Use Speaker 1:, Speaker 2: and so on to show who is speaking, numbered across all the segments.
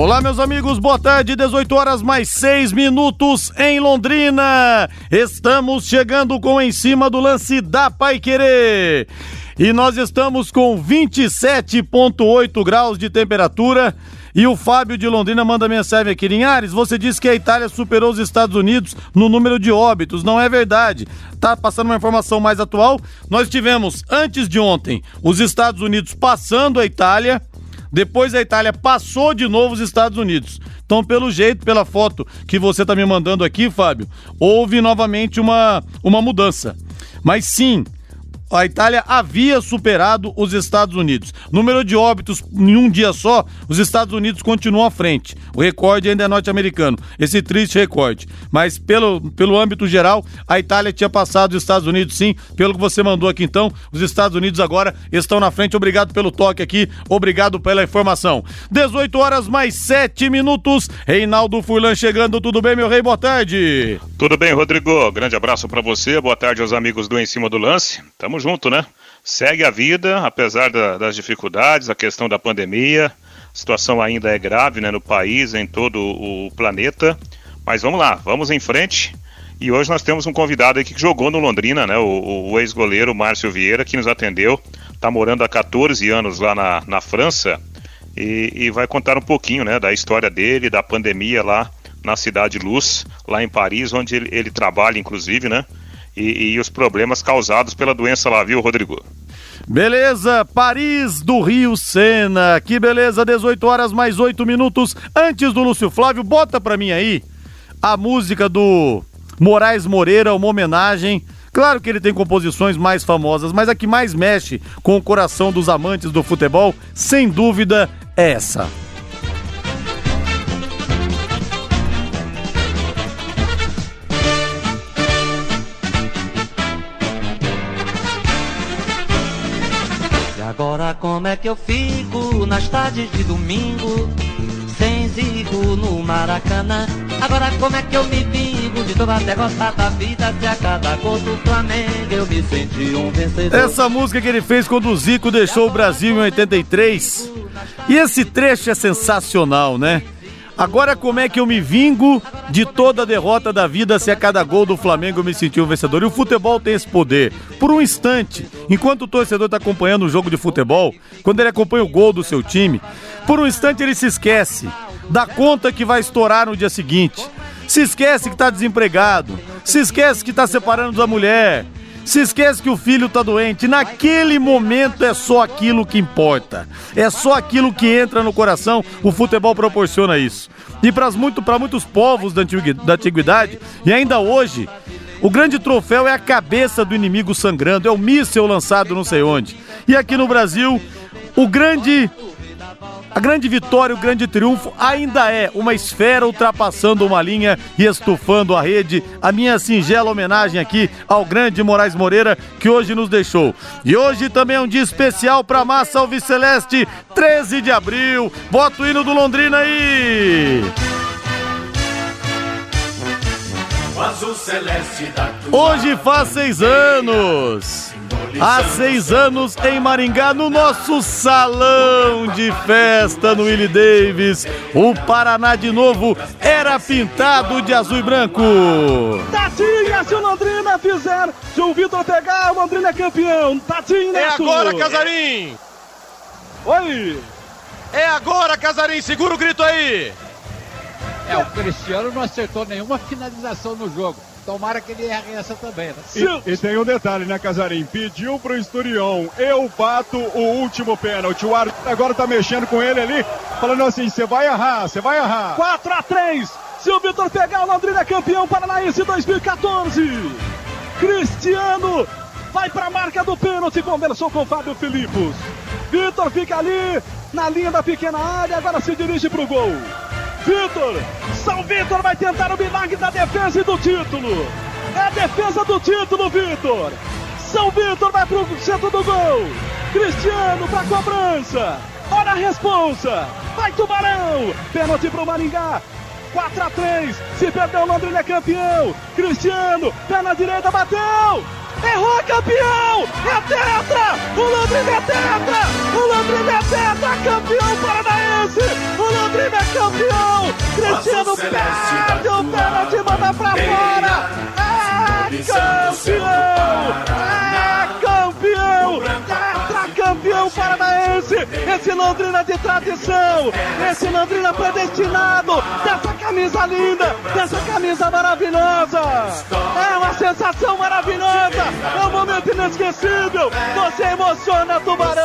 Speaker 1: Olá, meus amigos, boa tarde, 18 horas mais 6 minutos em Londrina. Estamos chegando com em cima do lance da Pai Querer. E nós estamos com 27,8 graus de temperatura. E o Fábio de Londrina manda mensagem aqui. Linhares, você disse que a Itália superou os Estados Unidos no número de óbitos. Não é verdade. Tá passando uma informação mais atual. Nós tivemos, antes de ontem, os Estados Unidos passando a Itália depois a Itália passou de novo os Estados Unidos. Então, pelo jeito, pela foto que você está me mandando aqui, Fábio, houve novamente uma, uma mudança. Mas sim, a Itália havia superado os Estados Unidos. Número de óbitos em um dia só, os Estados Unidos continuam à frente. O recorde ainda é norte-americano, esse triste recorde. Mas pelo, pelo âmbito geral, a Itália tinha passado os Estados Unidos sim, pelo que você mandou aqui então. Os Estados Unidos agora estão na frente. Obrigado pelo toque aqui, obrigado pela informação. 18 horas mais 7 minutos. Reinaldo Furlan chegando, tudo bem, meu rei? Boa tarde.
Speaker 2: Tudo bem, Rodrigo. Grande abraço para você. Boa tarde aos amigos do Em Cima do Lance. Tamo junto, né? Segue a vida, apesar da, das dificuldades, a questão da pandemia. A situação ainda é grave né, no país, em todo o planeta. Mas vamos lá, vamos em frente. E hoje nós temos um convidado aqui que jogou no Londrina, né? O, o ex-goleiro Márcio Vieira, que nos atendeu. Está morando há 14 anos lá na, na França. E, e, vai contar um pouquinho né, da história dele, da pandemia lá na Cidade Luz, lá em Paris, onde ele, ele trabalha, inclusive, né? E, e os problemas causados pela doença lá, viu, Rodrigo?
Speaker 1: Beleza, Paris do Rio Sena. Que beleza, 18 horas mais 8 minutos antes do Lúcio Flávio. Bota pra mim aí a música do Moraes Moreira, uma homenagem. Claro que ele tem composições mais famosas, mas a que mais mexe com o coração dos amantes do futebol, sem dúvida, é essa.
Speaker 3: Como é que eu fico nas tardes de domingo Sem zigo no Maracanã? Agora como é que eu me vingo de toda a derrota da vida Se a cada gol do Flamengo eu me senti um vencedor?
Speaker 1: Essa música que ele fez quando o Zico deixou o Brasil em 83 E esse trecho é sensacional, né? Agora como é que eu me vingo de toda a derrota da vida se a cada gol do Flamengo eu me senti um vencedor? E o futebol tem esse poder. Por um instante, enquanto o torcedor está acompanhando o jogo de futebol, quando ele acompanha o gol do seu time, por um instante ele se esquece da conta que vai estourar no dia seguinte. Se esquece que está desempregado, se esquece que está separando da mulher, se esquece que o filho está doente. Naquele momento é só aquilo que importa. É só aquilo que entra no coração. O futebol proporciona isso. E para muito, muitos povos da antiguidade, e ainda hoje, o grande troféu é a cabeça do inimigo sangrando, é o míssel lançado não sei onde. E aqui no Brasil, o grande a grande vitória, o grande triunfo ainda é uma esfera ultrapassando uma linha e estufando a rede. A minha singela homenagem aqui ao grande Moraes Moreira que hoje nos deixou. E hoje também é um dia especial para a massa alviceleste, 13 de abril. Bota o hino do Londrina aí! Hoje faz seis anos. Há seis anos em Maringá, no nosso salão de festa no Willie Davis, o Paraná de novo era pintado de azul e branco.
Speaker 4: Tatinha, se o Londrina fizer, se o Vitor pegar, o Londrina é campeão. Tatinha,
Speaker 1: É agora, Casarim!
Speaker 4: Oi!
Speaker 1: É agora, Casarim, segura o grito aí!
Speaker 5: É, o Cristiano não acertou nenhuma finalização no jogo. Tomara que ele erre essa também, né?
Speaker 4: E, e, tem um detalhe, né, Casarim? Pediu pro Esturion, eu bato o último pênalti. O árbitro agora tá mexendo com ele ali, falando assim: você vai errar, você vai errar. 4 a 3 Se o Vitor pegar, o Londrina é campeão paranaense 2014. Cristiano vai pra marca do pênalti, conversou com o Fábio Filipos. Vitor fica ali na linha da pequena área, agora se dirige pro gol. Vitor! São Vitor vai tentar o milagre da defesa e do título. É a defesa do título, Vitor. São Vitor vai pro centro do gol. Cristiano pra cobrança. Olha a responsa. Vai Tubarão. Pênalti pro Maringá. 4 a 3. Se perdeu, o Londrina é campeão. Cristiano, pé na direita, bateu. Errou, campeão! É tetra! O Londrina é tetra! O Londrina é tetra! Campeão paranaense! O Londrina é campeão! Cristiano perde o pênalti, manda pra fora! É campeão! É paranaense! Esse Londrina de tradição! Esse Londrina predestinado! Dessa camisa linda! Dessa camisa maravilhosa! É uma sensação maravilhosa! É um momento inesquecível! Você emociona Tubarão!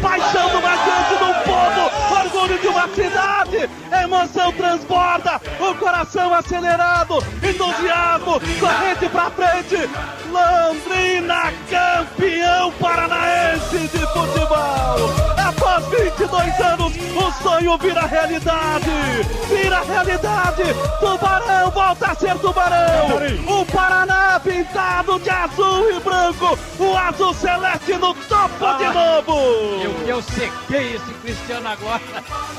Speaker 4: Paixão do mais grande do povo! Orgulho de uma cidade! Emoção transborda! O coração acelerado! Entusiasmo! Corrente pra frente! Londrina campeão paranaense de futebol! Após 22 anos, o sonho vira realidade! Vira realidade! Tubarão volta a ser Tubarão! O Paraná pintado de azul e branco! O azul celeste no topo de novo!
Speaker 5: Eu, eu sequei esse Cristiano agora.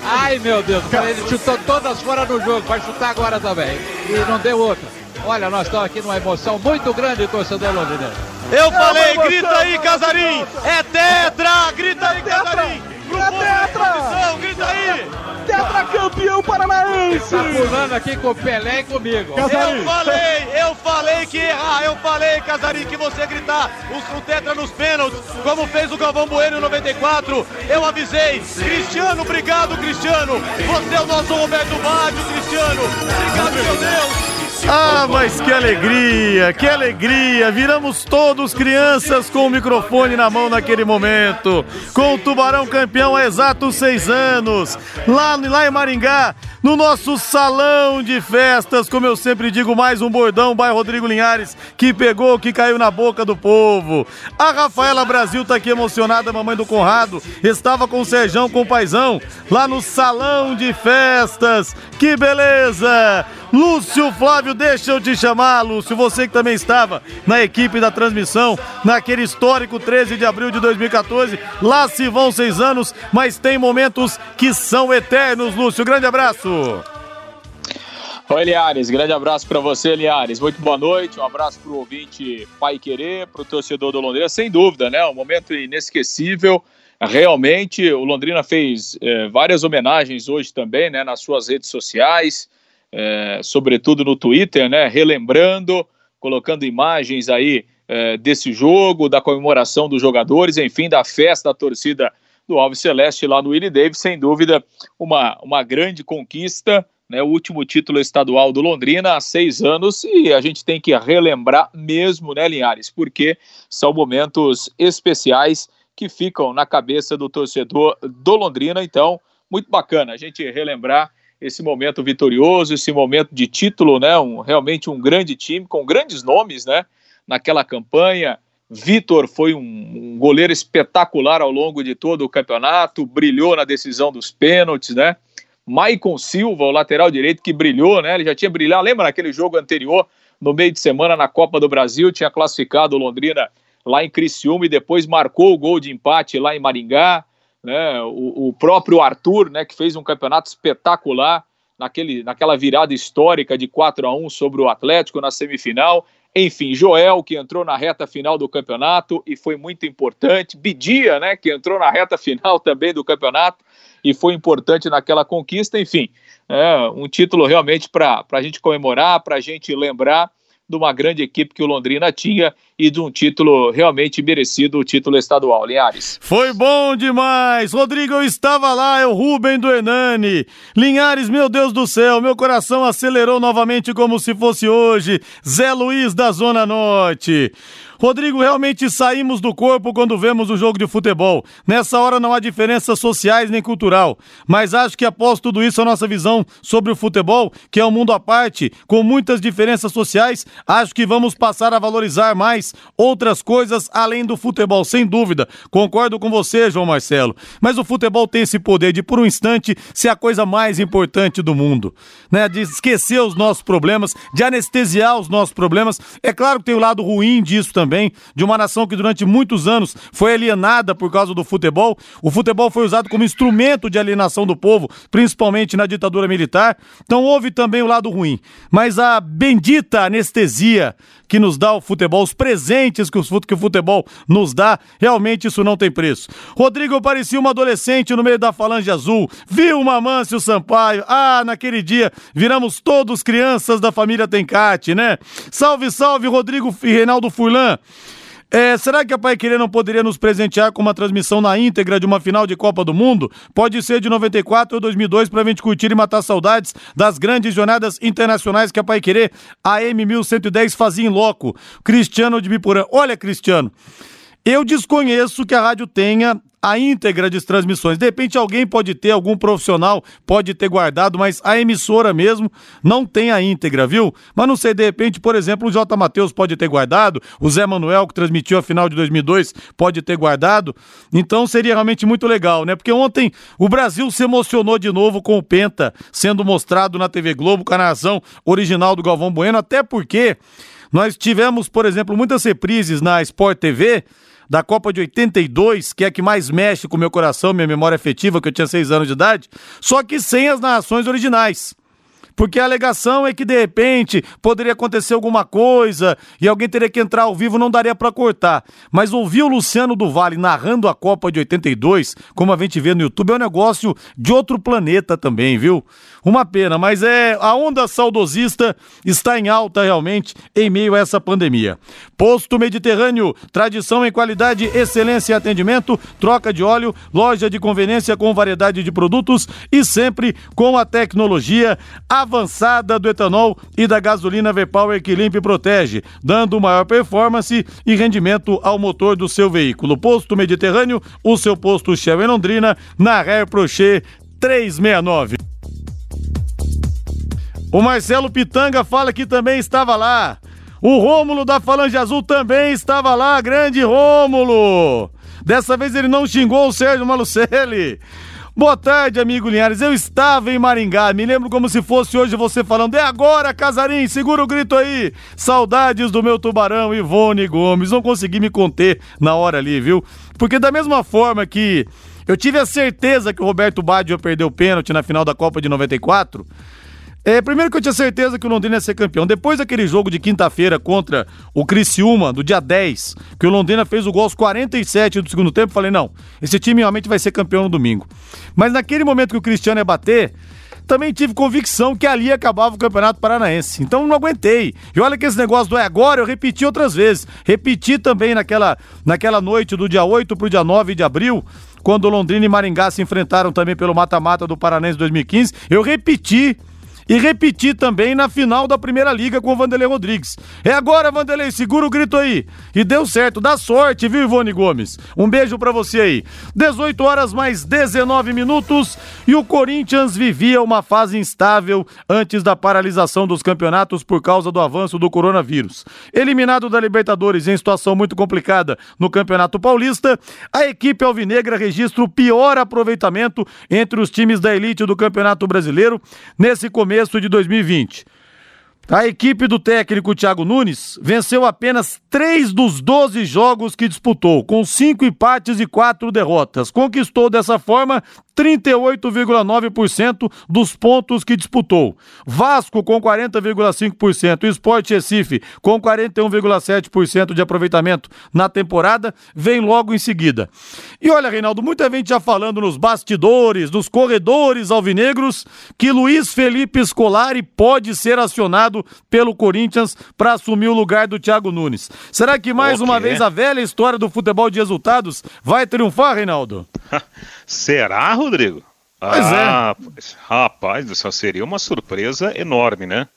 Speaker 5: Ai, meu Deus, ele chutou todas fora do jogo, vai chutar agora também. E não deu outra. Olha, nós estamos aqui numa emoção muito grande, torcedor londrinense.
Speaker 1: Eu falei, grita aí, Casarim! É tetra! Grita aí, Casarim!
Speaker 4: É tetra!
Speaker 1: Grita aí!
Speaker 4: Tetra campeão paranaense!
Speaker 5: Tá pulando aqui com o Pelé e comigo.
Speaker 1: Eu falei, eu falei que errar, eu falei, Casarim, que você gritar o, o tetra nos pênaltis, como fez o Galvão Bueno em 94. Eu avisei. Cristiano, obrigado, Cristiano. Você é o nosso Roberto Baggio, Cristiano. Obrigado, meu Deus. Ah, mas que alegria, que alegria! Viramos todos crianças com o microfone na mão naquele momento. Com o Tubarão campeão há exatos seis anos. Lá, lá em Maringá, no nosso salão de festas, como eu sempre digo, mais um bordão, bairro Rodrigo Linhares, que pegou, que caiu na boca do povo. A Rafaela Brasil tá aqui emocionada, mamãe do Conrado, estava com o Serjão, com o Paizão, lá no salão de festas. Que beleza! Lúcio Flávio, deixa eu te chamar, Lúcio, você que também estava na equipe da transmissão, naquele histórico 13 de abril de 2014. Lá se vão seis anos, mas tem momentos que são eternos, Lúcio. Grande abraço.
Speaker 6: Oi, Liares, grande abraço para você, Liares. Muito boa noite, um abraço para o ouvinte Pai Querer, para o torcedor do Londrina. Sem dúvida, né? Um momento inesquecível. Realmente, o Londrina fez eh, várias homenagens hoje também, né? Nas suas redes sociais, eh, sobretudo no Twitter, né? Relembrando, colocando imagens aí eh, desse jogo, da comemoração dos jogadores, enfim, da festa da torcida do Alves Celeste lá no Willie Davis. Sem dúvida, uma, uma grande conquista né, o último título estadual do Londrina há seis anos e a gente tem que relembrar mesmo, né, Linhares, porque são momentos especiais que ficam na cabeça do torcedor do Londrina, então, muito bacana a gente relembrar esse momento vitorioso, esse momento de título, né, um, realmente um grande time com grandes nomes, né, naquela campanha, Vitor foi um, um goleiro espetacular ao longo de todo o campeonato, brilhou na decisão dos pênaltis, né, Maicon Silva, o lateral direito que brilhou, né? Ele já tinha brilhado, lembra naquele jogo anterior, no meio de semana na Copa do Brasil, tinha classificado o Londrina lá em Criciúma e depois marcou o gol de empate lá em Maringá, né? O, o próprio Arthur, né, que fez um campeonato espetacular naquele, naquela virada histórica de 4 a 1 sobre o Atlético na semifinal. Enfim, Joel, que entrou na reta final do campeonato e foi muito importante. Bidia, né, que entrou na reta final também do campeonato e foi importante naquela conquista. Enfim, é um título realmente para a gente comemorar, para a gente lembrar de uma grande equipe que o Londrina tinha e de um título realmente merecido, o título estadual, Linhares.
Speaker 1: Foi bom demais! Rodrigo, eu estava lá, é o Rubem do Hernani. Linhares, meu Deus do céu, meu coração acelerou novamente como se fosse hoje. Zé Luiz da Zona Norte. Rodrigo, realmente saímos do corpo quando vemos o jogo de futebol. Nessa hora não há diferenças sociais nem cultural, mas acho que após tudo isso a nossa visão sobre o futebol, que é um mundo à parte, com muitas diferenças sociais, acho que vamos passar a valorizar mais outras coisas além do futebol, sem dúvida. Concordo com você, João Marcelo. Mas o futebol tem esse poder de, por um instante, ser a coisa mais importante do mundo, né? De esquecer os nossos problemas, de anestesiar os nossos problemas. É claro que tem o lado ruim disso também, de uma nação que durante muitos anos foi alienada por causa do futebol. O futebol foi usado como instrumento de alienação do povo, principalmente na ditadura militar. Então houve também o lado ruim. Mas a bendita anestesia que nos dá o futebol, os presentes que o futebol nos dá, realmente isso não tem preço. Rodrigo parecia uma adolescente no meio da falange azul, viu uma Mâncio Sampaio, ah, naquele dia viramos todos crianças da família Tencate, né? Salve, salve, Rodrigo e Reinaldo Furlan. É, será que a Pai Querer não poderia nos presentear com uma transmissão na íntegra de uma final de Copa do Mundo? Pode ser de 94 ou 2002 para a gente curtir e matar saudades das grandes jornadas internacionais que a Pai Querer, a M1110, fazia em loco. Cristiano de Biporã. Olha, Cristiano, eu desconheço que a rádio tenha a íntegra de transmissões. De repente alguém pode ter, algum profissional pode ter guardado, mas a emissora mesmo não tem a íntegra, viu? Mas não sei, de repente, por exemplo, o J. Matheus pode ter guardado, o Zé Manuel, que transmitiu a final de 2002, pode ter guardado. Então seria realmente muito legal, né? Porque ontem o Brasil se emocionou de novo com o Penta sendo mostrado na TV Globo, com a narração original do Galvão Bueno, até porque nós tivemos, por exemplo, muitas reprises na Sport TV da Copa de 82, que é a que mais mexe com o meu coração, minha memória afetiva, que eu tinha seis anos de idade, só que sem as narrações originais porque a alegação é que de repente poderia acontecer alguma coisa e alguém teria que entrar ao vivo, não daria para cortar. Mas ouvir o Luciano do Vale narrando a Copa de 82, como a gente vê no YouTube, é um negócio de outro planeta também, viu? Uma pena, mas é a onda saudosista está em alta realmente em meio a essa pandemia. Posto Mediterrâneo, tradição em qualidade, excelência em atendimento, troca de óleo, loja de conveniência com variedade de produtos e sempre com a tecnologia avançada do etanol e da gasolina V-Power que limpa e protege, dando maior performance e rendimento ao motor do seu veículo. Posto Mediterrâneo, o seu posto Shell em Londrina, na Rare Prochet 369. O Marcelo Pitanga fala que também estava lá. O Rômulo da Falange Azul também estava lá, grande Rômulo. Dessa vez ele não xingou o Sérgio Malucelli. Boa tarde, amigo Linhares. Eu estava em Maringá. Me lembro como se fosse hoje você falando. É agora, Casarim, segura o grito aí. Saudades do meu tubarão, Ivone Gomes. Não consegui me conter na hora ali, viu? Porque da mesma forma que eu tive a certeza que o Roberto Baggio perdeu o pênalti na final da Copa de 94. É, primeiro que eu tinha certeza que o Londrina ia ser campeão. Depois daquele jogo de quinta-feira contra o Criciúma, do dia 10, que o Londrina fez o gol aos 47 do segundo tempo, falei, não, esse time realmente vai ser campeão no domingo. Mas naquele momento que o Cristiano ia bater, também tive convicção que ali acabava o Campeonato Paranaense. Então não aguentei. E olha que esse negócio do é agora, eu repeti outras vezes. Repeti também naquela, naquela noite do dia 8 pro dia 9 de abril, quando Londrina e Maringá se enfrentaram também pelo mata-mata do Paranaense 2015. Eu repeti e repetir também na final da Primeira Liga com o Vanderlei Rodrigues. É agora, Vanderlei, segura o grito aí. E deu certo, dá sorte, viu, Ivone Gomes? Um beijo para você aí. 18 horas mais 19 minutos e o Corinthians vivia uma fase instável antes da paralisação dos campeonatos por causa do avanço do coronavírus. Eliminado da Libertadores em situação muito complicada no Campeonato Paulista, a equipe alvinegra registra o pior aproveitamento entre os times da elite do Campeonato Brasileiro nesse começo começo de 2020. A equipe do técnico Thiago Nunes venceu apenas três dos 12 jogos que disputou, com cinco empates e quatro derrotas. Conquistou dessa forma 38,9% dos pontos que disputou. Vasco com 40,5%, Sport Recife com 41,7% de aproveitamento na temporada, vem logo em seguida. E olha, Reinaldo, muita gente já falando nos bastidores, nos corredores alvinegros, que Luiz Felipe Scolari pode ser acionado pelo Corinthians para assumir o lugar do Thiago Nunes. Será que mais uma vez a velha história do futebol de resultados vai triunfar, Reinaldo?
Speaker 2: Será, Rodrigo?
Speaker 1: Pois é.
Speaker 2: ah, é. Rapaz, isso seria uma surpresa enorme, né?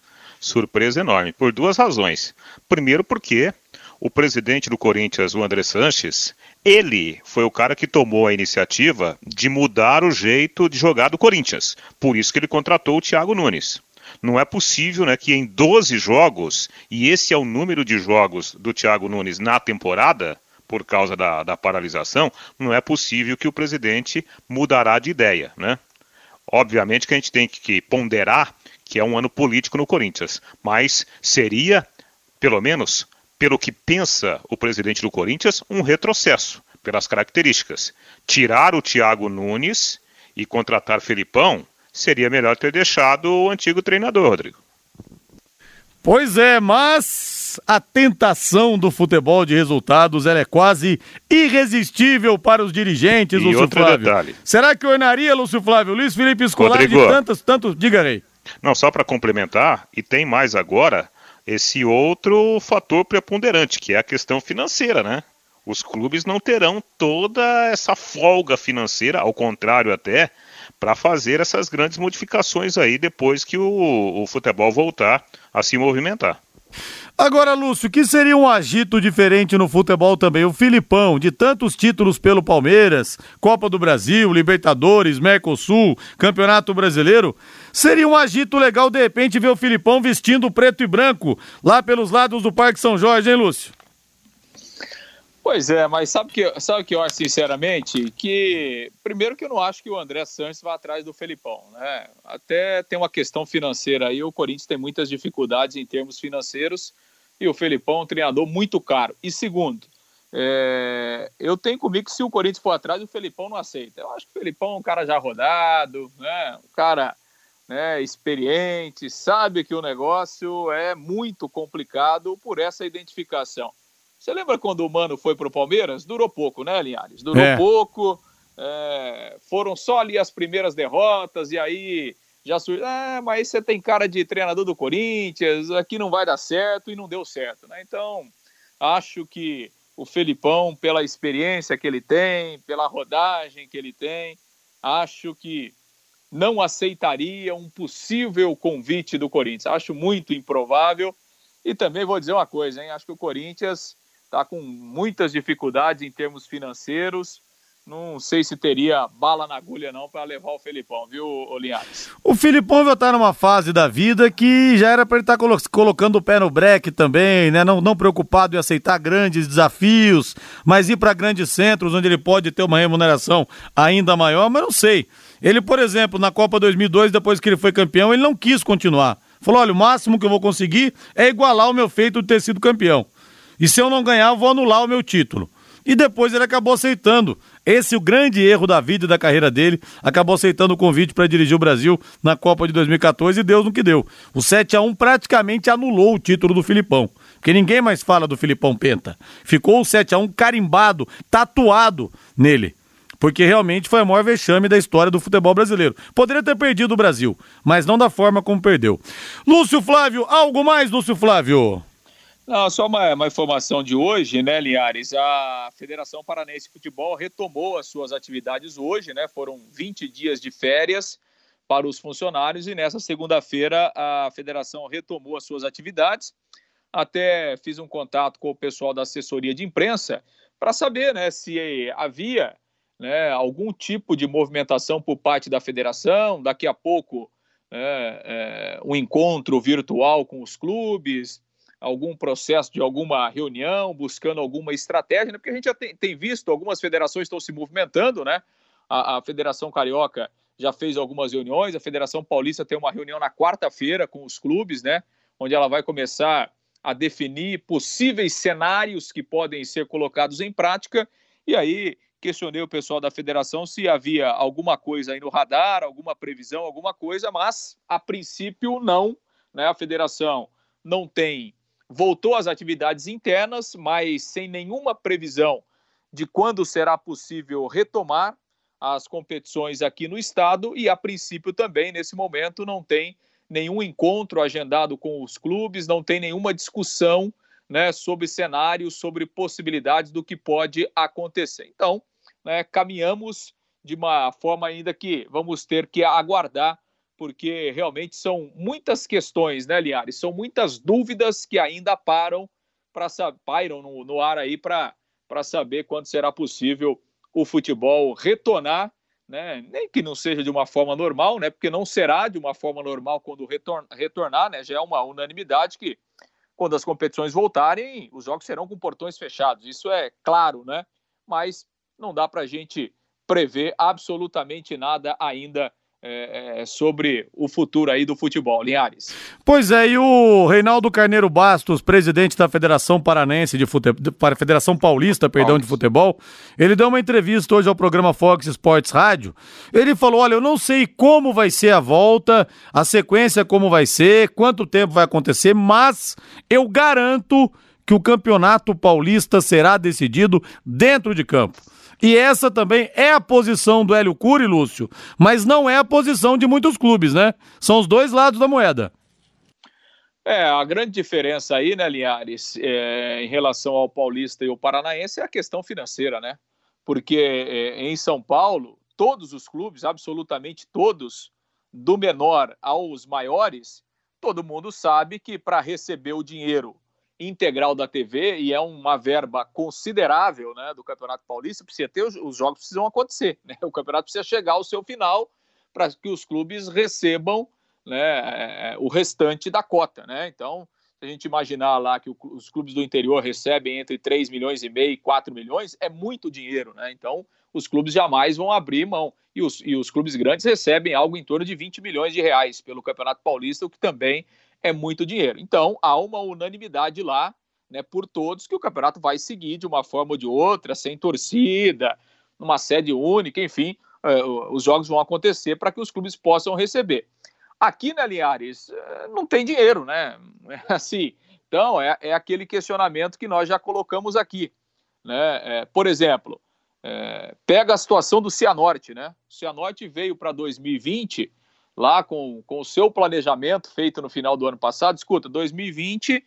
Speaker 2: Surpresa enorme, por duas razões. Primeiro, porque o presidente do Corinthians, o André Sanches, ele foi o cara que tomou a iniciativa de mudar o jeito de jogar do Corinthians. Por isso que ele contratou o Thiago Nunes. Não é possível né, que em 12 jogos, e esse é o número de jogos do Thiago Nunes na temporada, por causa da, da paralisação, não é possível que o presidente mudará de ideia. Né? Obviamente que a gente tem que ponderar que é um ano político no Corinthians, mas seria, pelo menos, pelo que pensa o presidente do Corinthians, um retrocesso, pelas características. Tirar o Thiago Nunes e contratar Felipão seria melhor ter deixado o antigo treinador, Rodrigo.
Speaker 1: Pois é, mas a tentação do futebol de resultados é quase irresistível para os dirigentes,
Speaker 2: e
Speaker 1: Lúcio
Speaker 2: outro
Speaker 1: Flávio.
Speaker 2: Detalhe.
Speaker 1: Será que ornaria, Lúcio Flávio? Luiz Felipe Scolari
Speaker 2: Rodrigo.
Speaker 1: de tantos, tantos... Diga aí.
Speaker 2: Não, só para complementar, e tem mais agora esse outro fator preponderante, que é a questão financeira, né? Os clubes não terão toda essa folga financeira, ao contrário até, para fazer essas grandes modificações aí depois que o, o futebol voltar a se movimentar.
Speaker 1: Agora, Lúcio, que seria um agito diferente no futebol também? O Filipão, de tantos títulos pelo Palmeiras, Copa do Brasil, Libertadores, Mercosul, Campeonato Brasileiro, seria um agito legal de repente ver o Filipão vestindo preto e branco lá pelos lados do Parque São Jorge, hein, Lúcio?
Speaker 6: Pois é, mas sabe que sabe que eu acho sinceramente que primeiro que eu não acho que o André Santos vá atrás do Felipão, né? Até tem uma questão financeira aí, o Corinthians tem muitas dificuldades em termos financeiros e o Felipão é um treinador muito caro. E segundo, é, eu tenho comigo que se o Corinthians for atrás, o Felipão não aceita. Eu acho que o Felipão é um cara já rodado, né? Um cara né, experiente, sabe que o negócio é muito complicado por essa identificação. Você lembra quando o Mano foi para o Palmeiras? Durou pouco, né, Linhares? Durou
Speaker 1: É.
Speaker 6: pouco. é, foram só ali as primeiras derrotas e aí já surgiu. Ah, mas você tem cara de treinador do Corinthians, aqui não vai dar certo e não deu certo, né? Então, acho que o Felipão, pela experiência que ele tem, pela rodagem que ele tem, acho que não aceitaria um possível convite do Corinthians. Acho muito improvável. E também vou dizer uma coisa, hein? Acho que o Corinthians está com muitas dificuldades em termos financeiros. Não sei se teria bala na agulha não para levar o Felipão, viu, Linhares?
Speaker 1: O Filipão já tá numa fase da vida que já era para ele estar colocando o pé no breque também, né? Não, não preocupado em aceitar grandes desafios, mas ir para grandes centros onde ele pode ter uma remuneração ainda maior, mas não sei. Ele, por exemplo, na Copa 2002, depois que ele foi campeão, ele não quis continuar. Falou: olha, o máximo que eu vou conseguir é igualar o meu feito de ter sido campeão. E se eu não ganhar, eu vou anular o meu título. E depois ele acabou aceitando. Esse é o grande erro da vida e da carreira dele. Acabou aceitando o convite para dirigir o Brasil na Copa de 2014 e Deus no que deu. O 7 a 1 praticamente anulou o título do Filipão. Porque ninguém mais fala do Filipão Penta. Ficou o 7 a 1 carimbado, tatuado nele. Porque realmente foi a maior vexame da história do futebol brasileiro. Poderia ter perdido o Brasil, mas não da forma como perdeu. Lúcio Flávio, algo mais, Lúcio Flávio?
Speaker 6: Não, só uma, uma informação de hoje, né, Linhares? A Federação Paranense de Futebol retomou as suas atividades hoje, né? Foram 20 dias de férias para os funcionários e nessa segunda-feira a federação retomou as suas atividades. Até fiz um contato com o pessoal da assessoria de imprensa para saber né, se havia né, algum tipo de movimentação por parte da federação. Daqui a pouco, é, é, um encontro virtual com os clubes, algum processo de alguma reunião, buscando alguma estratégia, né? porque a gente já tem, tem visto algumas federações estão se movimentando, né? A, a, Federação Carioca já fez algumas reuniões, a Federação Paulista tem uma reunião na quarta-feira com os clubes, né? Onde ela vai começar a definir possíveis cenários que podem ser colocados em prática, e aí questionei o pessoal da federação se havia alguma coisa aí no radar, alguma previsão, alguma coisa, mas a princípio não, né? A federação não tem voltou às atividades internas, mas sem nenhuma previsão de quando será possível retomar as competições aqui no estado e a princípio também nesse momento não tem nenhum encontro agendado com os clubes, não tem nenhuma discussão, né, sobre cenários, sobre possibilidades do que pode acontecer. Então, né, caminhamos de uma forma ainda que vamos ter que aguardar porque realmente são muitas questões, né, Liares? São muitas dúvidas que ainda param para pairam no, no ar aí para saber quando será possível o futebol retornar né? Nem que não seja de uma forma normal, né? Porque não será de uma forma normal quando retornar, né? Já é uma unanimidade que quando as competições voltarem, os jogos serão com portões fechados. Isso é claro, né? Mas não dá para a gente prever absolutamente nada ainda é, é, sobre o futuro aí do futebol, Linhares.
Speaker 1: Pois é, e o Reinaldo Carneiro Bastos, presidente da Federação Paranense de Futebol, Federação Paulista, perdão, Paulista. de Futebol, ele deu uma entrevista hoje ao programa Fox Sports Rádio. Ele falou: olha, eu não sei como vai ser a volta, a sequência como vai ser, quanto tempo vai acontecer, mas eu garanto que o campeonato paulista será decidido dentro de campo. E essa também é a posição do Hélio Cury, Lúcio, mas não é a posição de muitos clubes, né? São os dois lados da moeda.
Speaker 6: É, a grande diferença aí, né, Linhares, é, em relação ao paulista e o paranaense é a questão financeira, né? Porque é, em São Paulo, todos os clubes, absolutamente todos, do menor aos maiores, todo mundo sabe que para receber o dinheiro integral da TV e é uma verba considerável né, do Campeonato Paulista, precisa ter, os jogos precisam acontecer. Né? O campeonato precisa chegar ao seu final para que os clubes recebam né, o restante da cota. Né? Então, se a gente imaginar lá que os clubes do interior recebem entre 3 milhões e meio e 4 milhões, é muito dinheiro. Né? Então, os clubes jamais vão abrir mão. E os, e os clubes grandes recebem algo em torno de 20 milhões de reais pelo Campeonato Paulista, o que também é muito dinheiro. Então, há uma unanimidade lá, né, por todos, que o campeonato vai seguir de uma forma ou de outra, sem torcida, numa sede única, enfim, uh, os jogos vão acontecer para que os clubes possam receber. Aqui, né, Linhares, uh, não tem dinheiro, né? É assim. Então, é, é aquele questionamento que nós já colocamos aqui. Né? É, por exemplo, é, pega a situação do Cianorte, né? O Cianorte veio para 2020 lá com, com o seu planejamento feito no final do ano passado, escuta, 2020,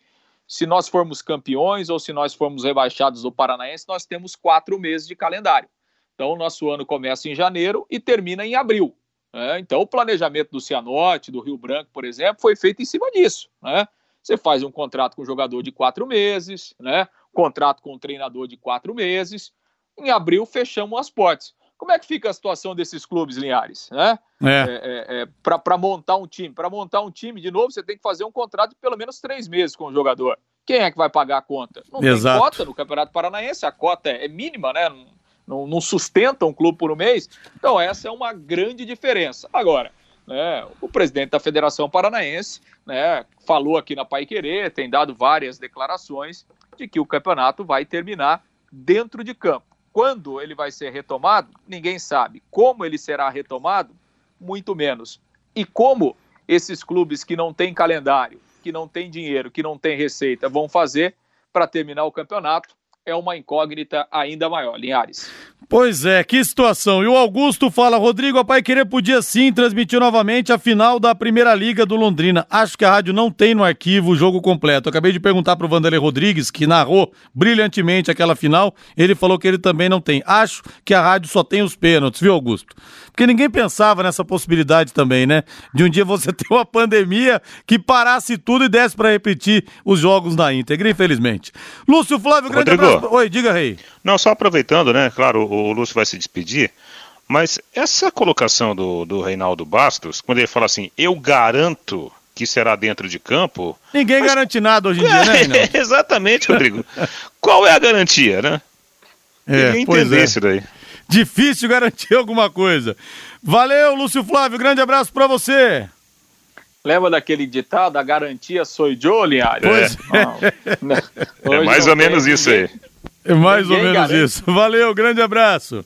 Speaker 6: se nós formos campeões ou se nós formos rebaixados do Paranaense, nós temos quatro meses de calendário. Então, o nosso ano começa em janeiro e termina em abril. Né? Então, o planejamento do Cianorte, do Rio Branco, por exemplo, foi feito em cima disso. Né? Você faz um contrato com o jogador de quatro meses, né? contrato com o treinador de quatro meses. Em abril, fechamos as portas. Como é que fica a situação desses clubes, Linhares? Né? É. É, é, é Para montar um time. Para montar um time, de novo, você tem que fazer um contrato de pelo menos três meses com o jogador. Quem é que vai pagar a conta? Não Exato. tem cota no Campeonato Paranaense, a cota é, mínima, né? Não, não, não, sustenta um clube por um mês. Então, essa é uma grande diferença. Agora, né, o presidente da Federação Paranaense né, falou aqui na Pai Querer, tem dado várias declarações de que o campeonato vai terminar dentro de campo. Quando ele vai ser retomado, ninguém sabe. Como ele será retomado, muito menos. E como esses clubes que não têm calendário, que não têm dinheiro, que não têm receita, vão fazer para terminar o campeonato, é uma incógnita ainda maior. Linhares.
Speaker 1: Pois é, que situação. E o Augusto fala, Rodrigo, a Pai Querer podia sim transmitir novamente a final da Primeira Liga do Londrina. Acho que a rádio não tem no arquivo o jogo completo. Eu acabei de perguntar pro Vanderlei Rodrigues, que narrou brilhantemente aquela final, ele falou que ele também não tem. Acho que a rádio só tem os pênaltis, viu, Augusto? Porque ninguém pensava nessa possibilidade também, né? De um dia você ter uma pandemia que parasse tudo e desse para repetir os jogos na íntegra, infelizmente. Lúcio Flávio, grande
Speaker 2: Rodrigo,
Speaker 1: abraço. Oi, diga, Rei.
Speaker 2: Não, só aproveitando, né? Claro, o Lúcio vai se despedir. Mas essa colocação do, do Reinaldo Bastos, quando ele fala assim, eu garanto que será dentro de campo.
Speaker 1: Ninguém mas... garante nada hoje em dia, né, Reinaldo?
Speaker 2: Exatamente, Rodrigo. Qual é a garantia, né?
Speaker 1: É, Ninguém entender é. isso daí. Difícil garantir alguma coisa. Valeu, Lúcio Flávio, grande abraço para você.
Speaker 6: Lembra daquele ditado, a garantia sou Joe, Linhares?
Speaker 2: Pois é. é mais ou menos isso aí.
Speaker 1: É mais Ninguém ou menos garante. isso. Valeu, grande abraço.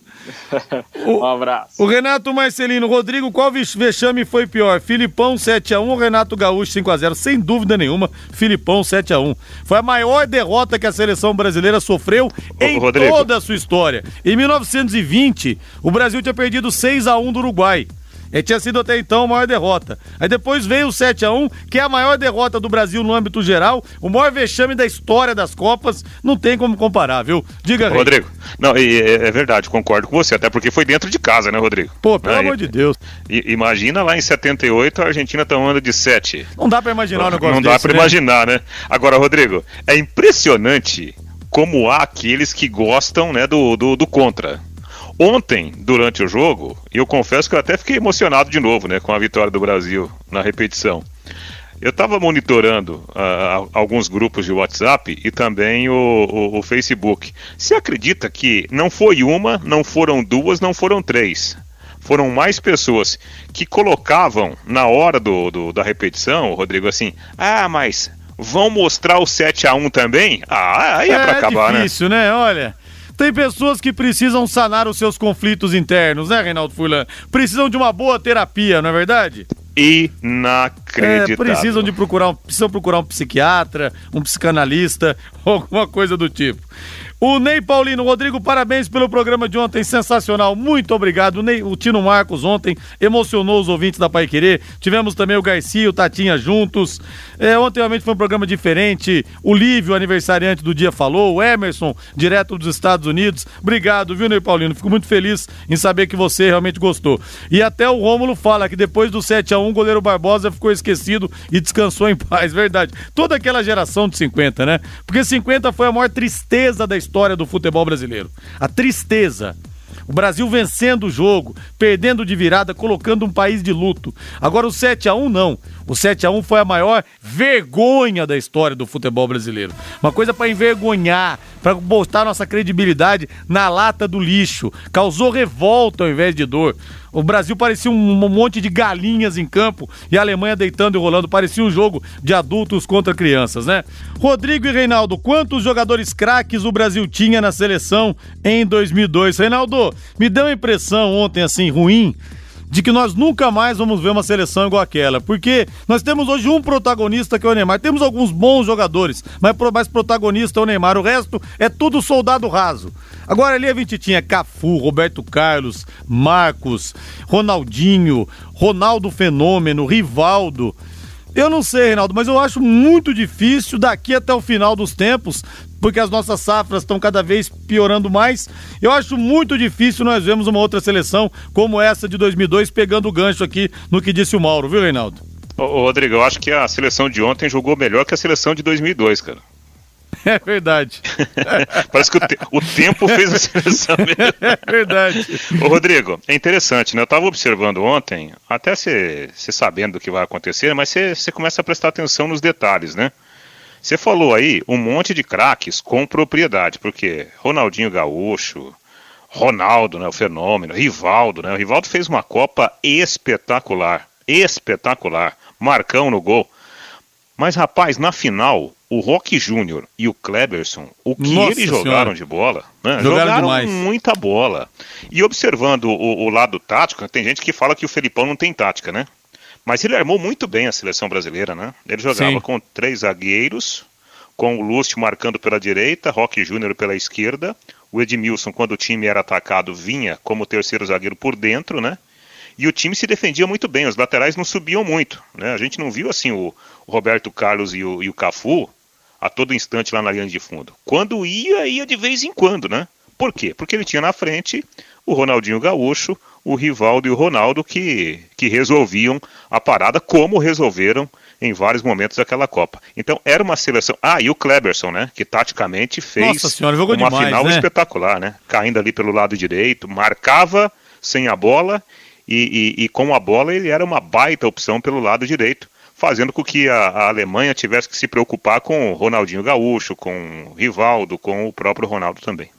Speaker 6: O, um abraço.
Speaker 1: O Renato Marcelino, Rodrigo, qual vexame foi pior? Filipão 7x1 ou Renato Gaúcho 5x0? Sem dúvida nenhuma, Filipão 7x1. Foi a maior derrota que a seleção brasileira sofreu em Rodrigo. toda a sua história. Em 1920, o Brasil tinha perdido 6x1 do Uruguai. E tinha sido até então a maior derrota. Aí depois veio o 7 a 1 que é a maior derrota do Brasil no âmbito geral, o maior vexame da história das Copas, não tem como comparar, viu? Diga,
Speaker 2: Rei. Rodrigo, não, é, é, verdade, concordo com você, até porque foi dentro de casa, né, Rodrigo?
Speaker 1: Pô, pelo amor de Deus.
Speaker 2: imagina lá em 78 a Argentina tomando de 7.
Speaker 1: Não dá para imaginar o negócio
Speaker 2: Não dá para né? imaginar, né? Agora, Rodrigo, é impressionante como há aqueles que gostam, né, do, do, do contra. Ontem, durante o jogo, eu confesso que eu até fiquei emocionado de novo, né, com a vitória do Brasil na repetição. Eu estava monitorando uh, alguns grupos de WhatsApp e também o, o, o, Facebook. Você acredita que não foi uma, não foram duas, não foram três? Foram mais pessoas que colocavam na hora do, do da repetição, Rodrigo, assim: ah, mas vão mostrar o 7 a 1 também? Ah, aí é, é pra acabar,
Speaker 1: né? É difícil, né? Olha. Tem pessoas que precisam sanar os seus conflitos internos, né, Reinaldo Furlan? Precisam de uma boa terapia, não é verdade?
Speaker 2: Inacreditável.
Speaker 1: É, precisam de procurar um, precisam procurar um psiquiatra, um psicanalista, alguma coisa do tipo. O Ney Paulino, Rodrigo, parabéns pelo programa de ontem, sensacional. Muito obrigado. O, Ney, o Tino Marcos ontem emocionou os ouvintes da Pai Querer. Tivemos também o Garcia, o Tatinha juntos. É, ontem realmente foi um programa diferente. O Lívio, aniversariante do dia, falou. O Emerson, direto dos Estados Unidos. Obrigado, viu, Ney Paulino? Fico muito feliz em saber que você realmente gostou. E até o Rômulo fala que depois do 7 a 1 o goleiro Barbosa ficou esquecido e descansou em paz. Verdade. Toda aquela geração de 50, né? Porque 50 foi a maior tristeza da história história do futebol brasileiro. A tristeza. O Brasil vencendo o jogo, perdendo de virada, colocando um país de luto. Agora o 7 a 1 não. O 7 a 1 foi a maior vergonha da história do futebol brasileiro. Uma coisa para envergonhar, para botar nossa credibilidade na lata do lixo. Causou revolta ao invés de dor. O Brasil parecia um monte de galinhas em campo e a Alemanha deitando e rolando. Parecia um jogo de adultos contra crianças, né? Rodrigo e Reinaldo, quantos jogadores craques o Brasil tinha na seleção em 2002? Reinaldo, me deu a impressão ontem assim ruim de que nós nunca mais vamos ver uma seleção igual aquela. Porque nós temos hoje um protagonista que é o Neymar. Temos alguns bons jogadores, mas mais protagonista é o Neymar. O resto é tudo soldado raso. Agora ali a gente tinha Cafu, Roberto Carlos, Marcos, Ronaldinho, Ronaldo Fenômeno, Rivaldo. Eu não sei, Reinaldo, mas eu acho muito difícil daqui até o final dos tempos, porque as nossas safras estão cada vez piorando mais. Eu acho muito difícil nós vermos uma outra seleção como essa de 2002 pegando o gancho aqui no que disse o Mauro, viu, Reinaldo?
Speaker 2: Ô, Rodrigo, eu acho que a seleção de ontem jogou melhor que a seleção de 2002, cara.
Speaker 1: É verdade.
Speaker 2: Parece que o, te o, tempo fez a seleção mesmo.
Speaker 1: É verdade.
Speaker 2: Ô, Rodrigo, é interessante, né? Eu estava observando ontem, até você sabendo do que vai acontecer, mas você começa a prestar atenção nos detalhes, né? Você falou aí um monte de craques com propriedade, porque Ronaldinho Gaúcho, Ronaldo, né, o fenômeno, Rivaldo, né? O Rivaldo fez uma Copa espetacular, espetacular. Marcão no gol. Mas, rapaz, na final, o Rock Júnior e o Kleberson, o que Nossa eles jogaram senhora. de bola, né? jogaram, jogaram muita bola. E observando o, o, lado tático, tem gente que fala que o Felipão não tem tática, né? Mas ele armou muito bem a seleção brasileira, né? Ele jogava Sim. com três zagueiros, com o Lúcio marcando pela direita, Rock Júnior pela esquerda, o Edmilson, quando o time era atacado, vinha como terceiro zagueiro por dentro, né? E o time se defendia muito bem, os laterais não subiam muito, né? A gente não viu assim o, o Roberto Carlos e o, e o Cafu a todo instante lá na linha de fundo. Quando ia, ia de vez em quando, né? Por quê? Porque ele tinha na frente o Ronaldinho Gaúcho, o Rivaldo e o Ronaldo que, que resolviam a parada como resolveram em vários momentos daquela Copa. Então era uma seleção. Ah, e o Kleberson, né? Que taticamente fez
Speaker 1: senhora,
Speaker 2: uma
Speaker 1: demais,
Speaker 2: final
Speaker 1: né?
Speaker 2: espetacular, né? Caindo ali pelo lado direito, marcava sem a bola e, e, e com a bola ele era uma baita opção pelo lado direito fazendo com que a, a, Alemanha tivesse que se preocupar com o Ronaldinho Gaúcho, com o Rivaldo, com o próprio Ronaldo também.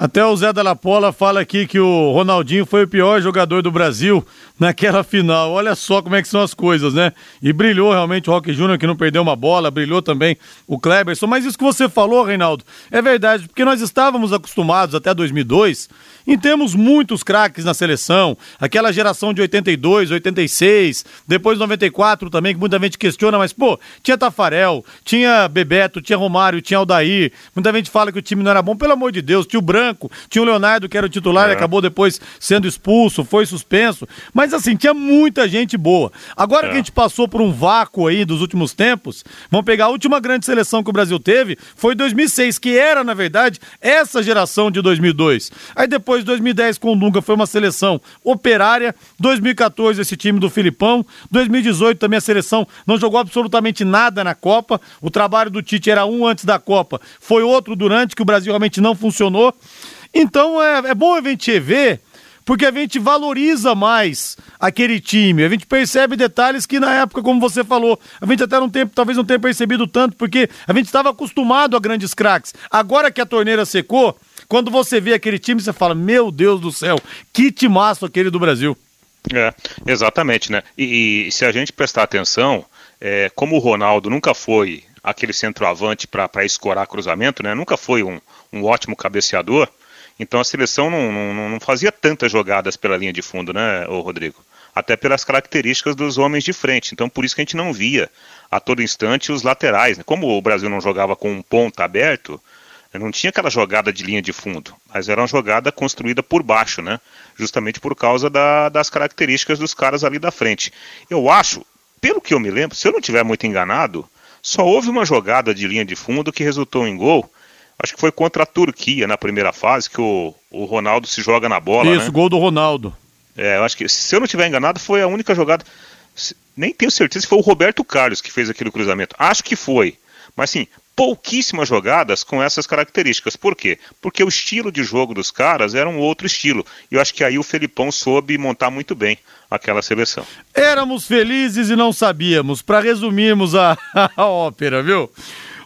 Speaker 1: Até o Zé da Pola fala aqui que o Ronaldinho foi o pior jogador do Brasil naquela final. Olha só como é que são as coisas, né? E brilhou realmente o Rock Júnior, que não perdeu uma bola, brilhou também o Kleberson. Mas isso que você falou, Reinaldo, é verdade, porque nós estávamos acostumados até 2002 e temos muitos craques na seleção, aquela geração de 82, 86, depois 94 também, que muita gente questiona, mas pô, tinha Tafarel, tinha Bebeto, tinha Romário, tinha Aldair, muita gente fala que o time não era bom, pelo amor de Deus, tinha o Branco, tinha o Leonardo que era o titular, é. acabou depois sendo expulso, foi suspenso, mas assim, tinha muita gente boa. Agora é. que a gente passou por um vácuo aí dos últimos tempos, vamos pegar a última grande seleção que o Brasil teve, foi 2006, que era, na verdade, essa geração de 2002. Aí depois depois, 2010 com o Dunga foi uma seleção operária. 2014 esse time do Filipão. 2018 também a seleção não jogou absolutamente nada na Copa. O trabalho do Tite era um antes da Copa, foi outro durante, que o Brasil realmente não funcionou. Então é, é bom a gente ver porque a gente valoriza mais aquele time. A gente percebe detalhes que na época, como você falou, a gente até não tem, talvez não tenha percebido tanto, porque a gente estava acostumado a grandes craques. Agora que a torneira secou, quando você vê aquele time, você fala: Meu Deus do céu, que timaço aquele do Brasil.
Speaker 2: É, exatamente, né? E, e se a gente prestar atenção, é, como o Ronaldo nunca foi aquele centroavante para escorar cruzamento, né? Nunca foi um, um ótimo cabeceador. Então a seleção não, não, não, fazia tantas jogadas pela linha de fundo, né, Rodrigo? Até pelas características dos homens de frente. Então por isso que a gente não via a todo instante os laterais. Né? Como o Brasil não jogava com um ponta aberto, não tinha aquela jogada de linha de fundo, mas era uma jogada construída por baixo, né? Justamente por causa da, das características dos caras ali da frente. Eu acho, pelo que eu me lembro, se eu não tiver muito enganado, só houve uma jogada de linha de fundo que resultou em gol. Acho que foi contra a Turquia na primeira fase, que o, o Ronaldo se joga na bola.
Speaker 1: Isso,
Speaker 2: né?
Speaker 1: gol do Ronaldo.
Speaker 2: É, eu acho que, se eu não tiver enganado, foi a única jogada. Nem tenho certeza se foi o Roberto Carlos que fez aquele cruzamento. Acho que foi. Mas sim, pouquíssimas jogadas com essas características. Por quê? Porque o estilo de jogo dos caras era um outro estilo. E eu acho que aí o Felipão soube montar muito bem aquela seleção.
Speaker 1: Éramos felizes e não sabíamos, para resumirmos a, a ópera, viu?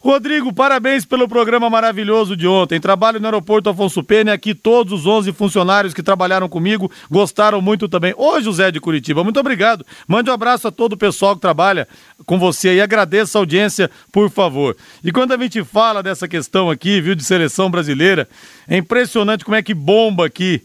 Speaker 1: Rodrigo, parabéns pelo programa maravilhoso de ontem. Trabalho no aeroporto Afonso Pena aqui todos os 11 funcionários que trabalharam comigo gostaram muito também. Ô José de Curitiba, muito obrigado. Mande um abraço a todo o pessoal que trabalha com você e agradeça a audiência, por favor. E quando a gente fala dessa questão aqui, viu, de seleção brasileira, é impressionante como é que bomba aqui.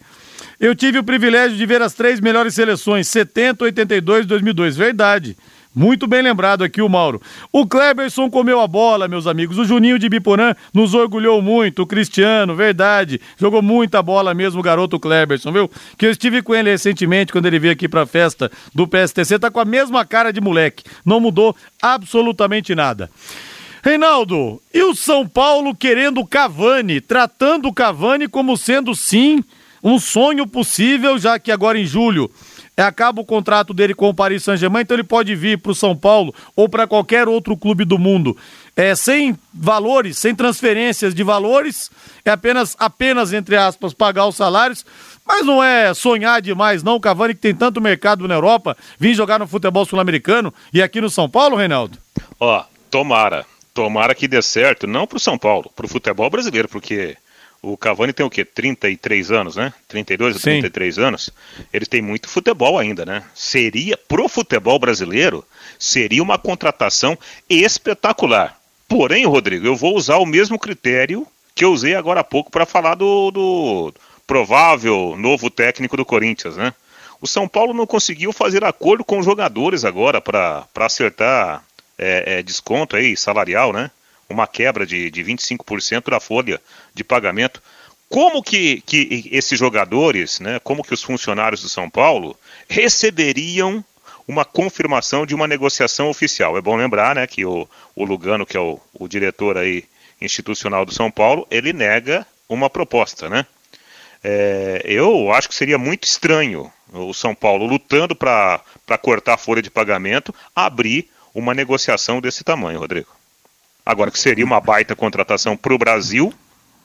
Speaker 1: Eu tive o privilégio de ver as três melhores seleções, 70, 82 e 2002. Verdade. Muito bem lembrado aqui o Mauro. O Kleberson comeu a bola, meus amigos. O Juninho de Biporã nos orgulhou muito. O Cristiano, verdade. Jogou muita bola mesmo o garoto Kleberson, viu? Que eu estive com ele recentemente quando ele veio aqui pra festa do PSTC. Tá com a mesma cara de moleque. Não mudou absolutamente nada. Reinaldo, e o São Paulo querendo Cavani, tratando o Cavani como sendo sim um sonho possível, já que agora em julho acaba o contrato dele com o Paris Saint-Germain, então ele pode vir para o São Paulo ou para qualquer outro clube do mundo. É, sem valores, sem transferências de valores, é apenas, apenas, entre aspas, pagar os salários, mas não é sonhar demais, não. Cavani, que tem tanto mercado na Europa, vir jogar no futebol sul-americano e aqui no São Paulo, Reinaldo?
Speaker 2: Ó, tomara. Tomara que dê certo, não para o São Paulo, para o futebol brasileiro, porque o Cavani tem o quê? 33 anos, né? 32 ou 33 anos. Ele tem muito futebol ainda, né? Seria, pro futebol brasileiro, seria uma contratação espetacular. Porém, Rodrigo, eu vou usar o mesmo critério que eu usei agora há pouco para falar do, do provável novo técnico do Corinthians, né? O São Paulo não conseguiu fazer acordo com os jogadores agora para acertar é, é, desconto aí, salarial, né? Uma quebra de, de 25% da folha de pagamento. Como que, que esses jogadores, né, como que os funcionários do São Paulo receberiam uma confirmação de uma negociação oficial? É bom lembrar né, que o, o Lugano, que é o, o diretor aí institucional do São Paulo, ele nega uma proposta, né? É, eu acho que seria muito estranho o São Paulo lutando para cortar a folha de pagamento, abrir uma negociação desse tamanho, Rodrigo. Agora, que seria uma baita contratação para o Brasil,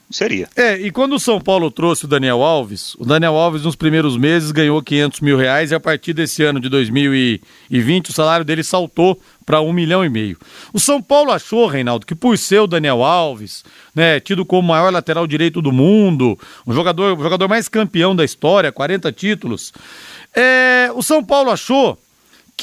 Speaker 2: seria.
Speaker 1: É, e quando o São Paulo trouxe o Daniel Alves, o Daniel Alves nos primeiros meses ganhou 500 mil reais e a partir desse ano de 2020 o salário dele saltou para um milhão e meio. O São Paulo achou, Reinaldo, que por ser o Daniel Alves, né, tido como o maior lateral direito do mundo, um jogador, o jogador mais campeão da história, 40 títulos, é, o São Paulo achou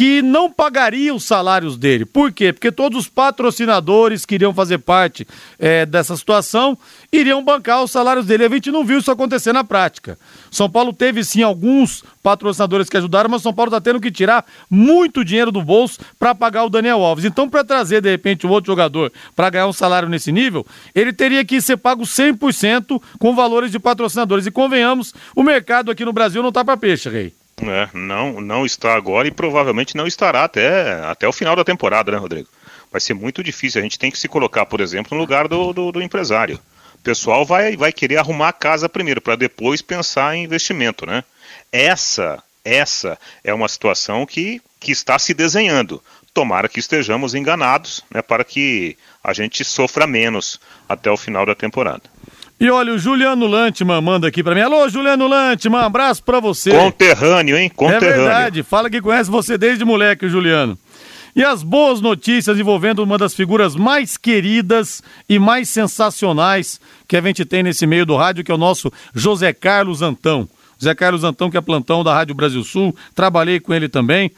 Speaker 1: que não pagaria os salários dele. Por quê? Porque todos os patrocinadores que iriam fazer parte é, dessa situação iriam bancar os salários dele. A gente não viu isso acontecer na prática. São Paulo teve sim alguns patrocinadores que ajudaram, mas São Paulo está tendo que tirar muito dinheiro do bolso para pagar o Daniel Alves. Então, para trazer de repente um outro jogador para ganhar um salário nesse nível, ele teria que ser pago 100% com valores de patrocinadores. E convenhamos, o mercado aqui no Brasil não está para peixe, Rei.
Speaker 2: É, não, não está agora e provavelmente não estará até, até o final da temporada, né, Rodrigo? Vai ser muito difícil. A gente tem que se colocar, por exemplo, no lugar do, do, do empresário. O pessoal vai, vai querer arrumar a casa primeiro, para depois pensar em investimento, né? Essa, essa é uma situação que, que está se desenhando. Tomara que estejamos enganados, né, para que a gente sofra menos até o final da temporada.
Speaker 1: E olha, o Juliano Lantman manda aqui pra mim. Alô, Juliano Lantman, um abraço pra você.
Speaker 2: Conterrâneo, hein? Conterrâneo.
Speaker 1: É verdade, fala que conhece você desde moleque, o Juliano. E as boas notícias envolvendo uma das figuras mais queridas e mais sensacionais que a gente tem nesse meio do rádio, que é o nosso José Carlos Antão. José Carlos Antão, que é plantão da Rádio Brasil Sul, trabalhei com ele também.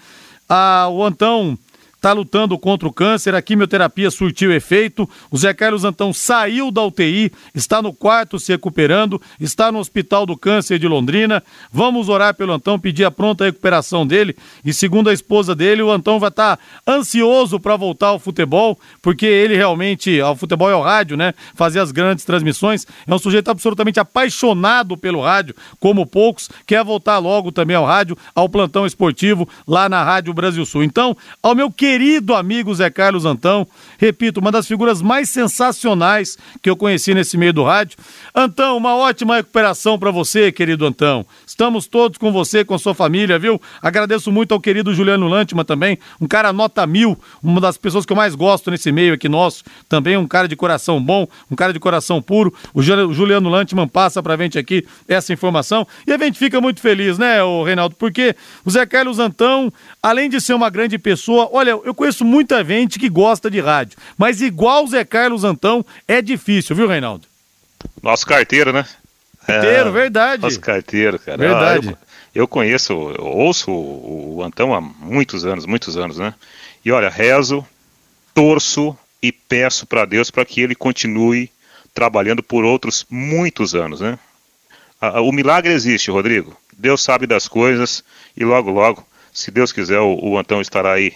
Speaker 1: Ah, o Antão está lutando contra o câncer, a quimioterapia surtiu efeito. O Zé Carlos Antão saiu da UTI, está no quarto se recuperando, está no Hospital do Câncer de Londrina. Vamos orar pelo Antão, pedir a pronta recuperação dele. E segundo a esposa dele, o Antão vai estar tá ansioso para voltar ao futebol, porque ele realmente, ao futebol é o rádio, né? Fazer as grandes transmissões. É um sujeito absolutamente apaixonado pelo rádio, como poucos, quer voltar logo também ao rádio, ao plantão esportivo lá na Rádio Brasil Sul. Então, ao meu querido querido amigo Zé Carlos Antão. Repito, uma das figuras mais sensacionais que eu conheci nesse meio do rádio. Antão, uma ótima recuperação para você, querido Antão. Estamos todos com você, com sua família, viu? Agradeço muito ao querido Juliano Lantima também, um cara nota mil, uma das pessoas que eu mais gosto nesse meio aqui nosso. Também um cara de coração bom, um cara de coração puro. O Juliano Lantiman passa pra gente aqui essa informação. E a gente fica muito feliz, né, o Reinaldo? Porque o Zé Carlos Antão, além de ser uma grande pessoa, olha, eu conheço muita gente que gosta de rádio, mas igual o Zé Carlos Antão é difícil, viu, Reinaldo?
Speaker 2: Nosso carteiro, né?
Speaker 1: Carteiro, é, verdade.
Speaker 2: Nosso carteiro, cara.
Speaker 1: Verdade.
Speaker 2: Ah, eu, eu, conheço, eu ouço o, o Antão há muitos anos, muitos anos, né? E olha, rezo, torço e peço para Deus para que ele continue trabalhando por outros muitos anos, né? O milagre existe, Rodrigo. Deus sabe das coisas e logo, logo, se Deus quiser, o, o Antão estará aí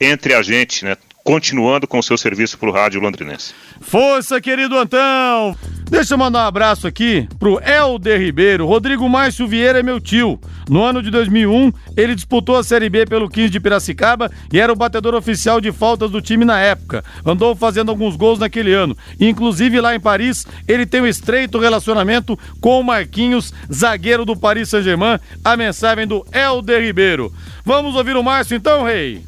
Speaker 2: entre a gente, né? Continuando com o seu serviço para o rádio londrinense.
Speaker 1: Força, querido Antão! Deixa eu mandar um abraço aqui pro Helder Ribeiro. Rodrigo Márcio Vieira é meu tio. No ano de 2001, ele disputou a Série B pelo 15 de Piracicaba e era o batedor oficial de faltas do time na época. Andou fazendo alguns gols naquele ano. Inclusive lá em Paris, ele tem um estreito relacionamento com o Marquinhos, zagueiro do Paris Saint-Germain. A mensagem do Helder Ribeiro. Vamos ouvir o Márcio então, rei?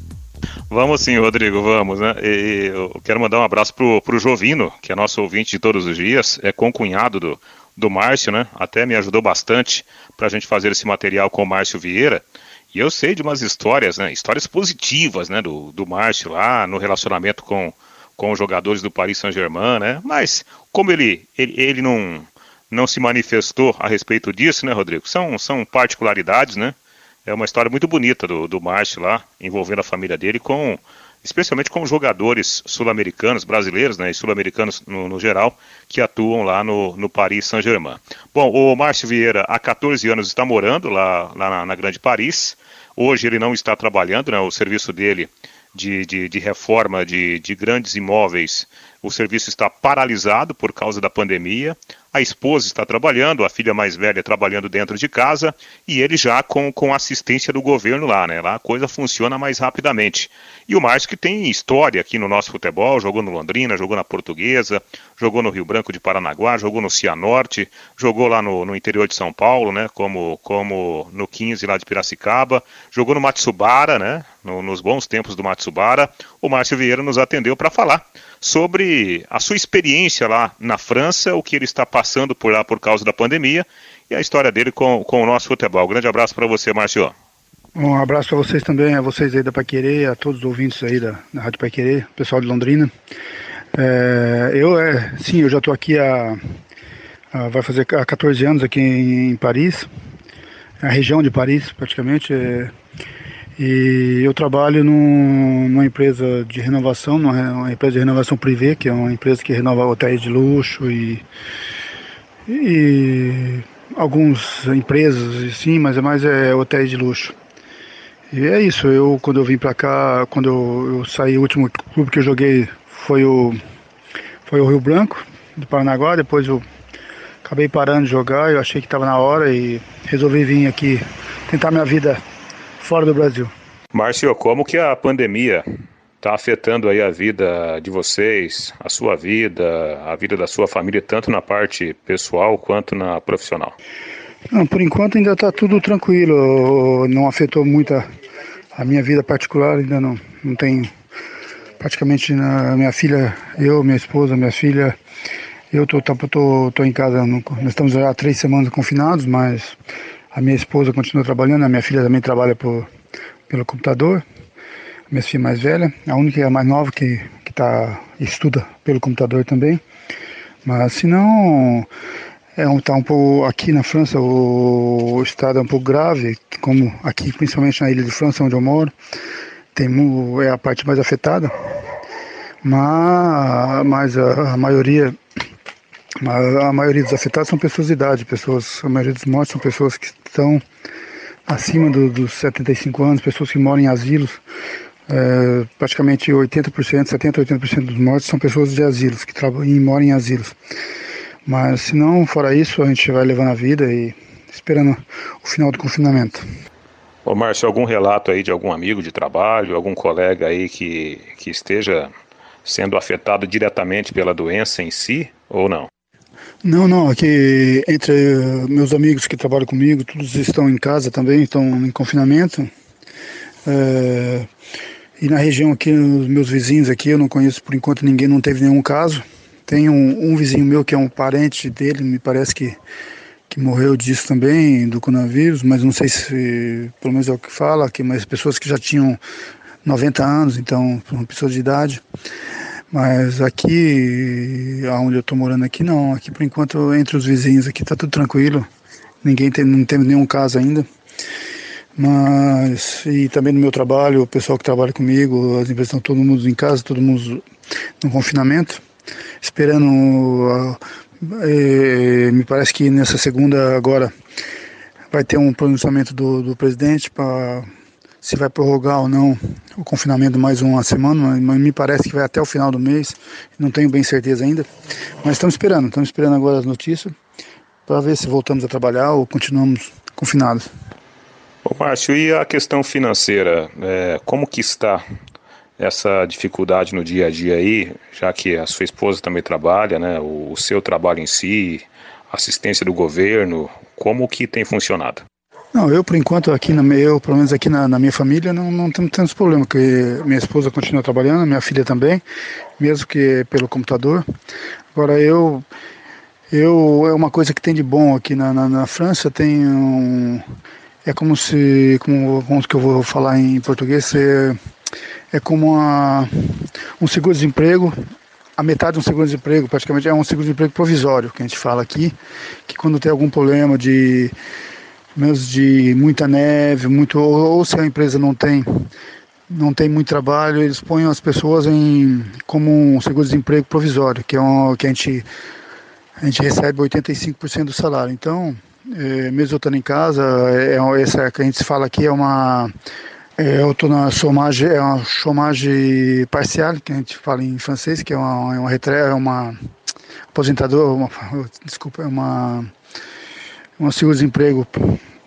Speaker 2: Vamos sim, Rodrigo, vamos, né? E eu quero mandar um abraço pro, pro Jovino, que é nosso ouvinte de todos os dias, é concunhado do, do Márcio, né? Até me ajudou bastante para a gente fazer esse material com o Márcio Vieira. E eu sei de umas histórias, né? Histórias positivas, né? Do, do Márcio lá, no relacionamento com, com os jogadores do Paris Saint-Germain, né? Mas como ele, ele, ele não, não se manifestou a respeito disso, né, Rodrigo? São, são particularidades, né? É uma história muito bonita do, do Márcio lá, envolvendo a família dele, com especialmente com jogadores sul-americanos, brasileiros, né, e sul-americanos no, no, geral, que atuam lá no, no Paris Saint-Germain. Bom, o Márcio Vieira, há 14 anos, está morando lá, lá na, na, Grande Paris. Hoje ele não está trabalhando, né, o serviço dele de, de, de reforma de, de grandes imóveis, o serviço está paralisado por causa da pandemia a esposa está trabalhando, a filha mais velha trabalhando dentro de casa e ele já com, com assistência do governo lá, né? Lá a coisa funciona mais rapidamente. E o Márcio que tem história aqui no nosso futebol, jogou no Londrina, jogou na Portuguesa, jogou no Rio Branco de Paranaguá, jogou no Cianorte, jogou lá no, no interior de São Paulo, né? Como, como no 15 lá de Piracicaba, jogou no Matsubara, né? No, nos bons tempos do Matsubara. O Márcio Vieira nos atendeu para falar sobre a sua experiência lá na França, o que ele está passando por lá por causa da pandemia e a história dele com, com o nosso futebol. Um grande abraço para você, Márcio.
Speaker 7: Um abraço para vocês também, a vocês aí da Paquerê, a todos os ouvintes aí da, da Rádio Paquerê, pessoal de Londrina. É, eu, é, sim, eu já estou aqui há, há, vai fazer há 14 anos aqui em, em Paris, a região de Paris praticamente. É, e eu trabalho num, numa empresa de renovação, numa empresa de renovação privê, que é uma empresa que renova hotéis de luxo e, e algumas empresas, sim, mas é mais é, hotéis de luxo. E é isso, eu quando eu vim pra cá, quando eu, eu saí, o último clube que eu joguei foi o, foi o Rio Branco, do Paranaguá, depois eu acabei parando de jogar, eu achei que estava na hora e resolvi vir aqui tentar minha vida fora do Brasil.
Speaker 2: Márcio, como que a pandemia está afetando aí a vida de vocês, a sua vida, a vida da sua família, tanto na parte pessoal quanto na profissional?
Speaker 7: Não, por enquanto ainda está tudo tranquilo, não afetou muito a, a, minha vida particular, ainda não, não tem praticamente na minha filha, eu, minha esposa, minha filha, Eu tô, tô, tô, tô em casa, nós estamos já há três semanas confinados, mas a minha esposa continua trabalhando, a minha filha também trabalha por, pelo computador, a minha filha mais velha, a única a mais nova que, que tá, estuda pelo computador também. Mas se não, é um, tá um pouco aqui na França o, o, estado é um pouco grave, como aqui principalmente na ilha de França onde eu moro, tem é a parte mais afetada. Mas, mas a, a maioria a maioria dos afetados são pessoas de idade, pessoas, a maioria dos mortos são pessoas que estão acima do, dos 75 anos, pessoas que moram em asilos. É, praticamente 80%, 70, 80% dos mortos são pessoas de asilos, que trabalham e moram em asilos. Mas se não, fora isso, a gente vai levando a vida e esperando o final do confinamento.
Speaker 2: Ô Márcio, algum relato aí de algum amigo de trabalho, algum colega aí que, que esteja sendo afetado diretamente pela doença em si, ou não?
Speaker 7: Não, não, aqui entre meus amigos que trabalham comigo, todos estão em casa também, estão em confinamento. É, e na região aqui, os meus vizinhos aqui, eu não conheço por enquanto ninguém, não teve nenhum caso. Tem um, um vizinho meu que é um parente dele, me parece que, que morreu disso também, do coronavírus, mas não sei se, pelo menos é o que fala, que mais pessoas que já tinham 90 anos, então, pessoas de idade. Mas aqui, onde eu estou morando aqui, não. Aqui, por enquanto, entre os vizinhos aqui, tá tudo tranquilo. Ninguém tem, não teve nenhum caso ainda. Mas, e também no meu trabalho, o pessoal que trabalha comigo, as empresas estão todo mundo em casa, todo mundo no confinamento, esperando. Uh, eh, me parece que nessa segunda agora vai ter um pronunciamento do, do presidente para se vai prorrogar ou não o confinamento mais uma semana, mas me parece que vai até o final do mês, não tenho bem certeza ainda, mas estamos esperando, estamos esperando agora as notícias para ver se voltamos a trabalhar ou continuamos confinados.
Speaker 2: Ô Márcio, e a questão financeira, é, como que está essa dificuldade no dia a dia aí, já que a sua esposa também trabalha, né, o, seu trabalho em si, assistência do governo, como que tem funcionado?
Speaker 7: Não, eu por enquanto aqui na eu, pelo menos aqui na, na minha família não, não temos tantos problemas, porque minha esposa continua trabalhando, minha filha também, mesmo que pelo computador. Agora eu eu é uma coisa que tem de bom aqui na, na, na França, tem um, é como se como, como que eu vou falar em português, é, é como uma, um seguro-desemprego a metade de um seguro-desemprego, praticamente é um seguro-desemprego provisório, que a gente fala aqui, que quando tem algum problema de menos de muita neve, muito ou, ou se a empresa não tem não tem muito trabalho, eles põem as pessoas em como um seguro-desemprego provisório, que é um, que a gente a gente recebe 85% do salário. Então, é, mesmo eu estando em casa, é, é essa que a gente fala aqui é uma é, eu estou na chômage, é uma chômage parcial, que a gente fala em francês, que é uma é uma, é uma aposentador, uma, desculpa, é uma um seguro-desemprego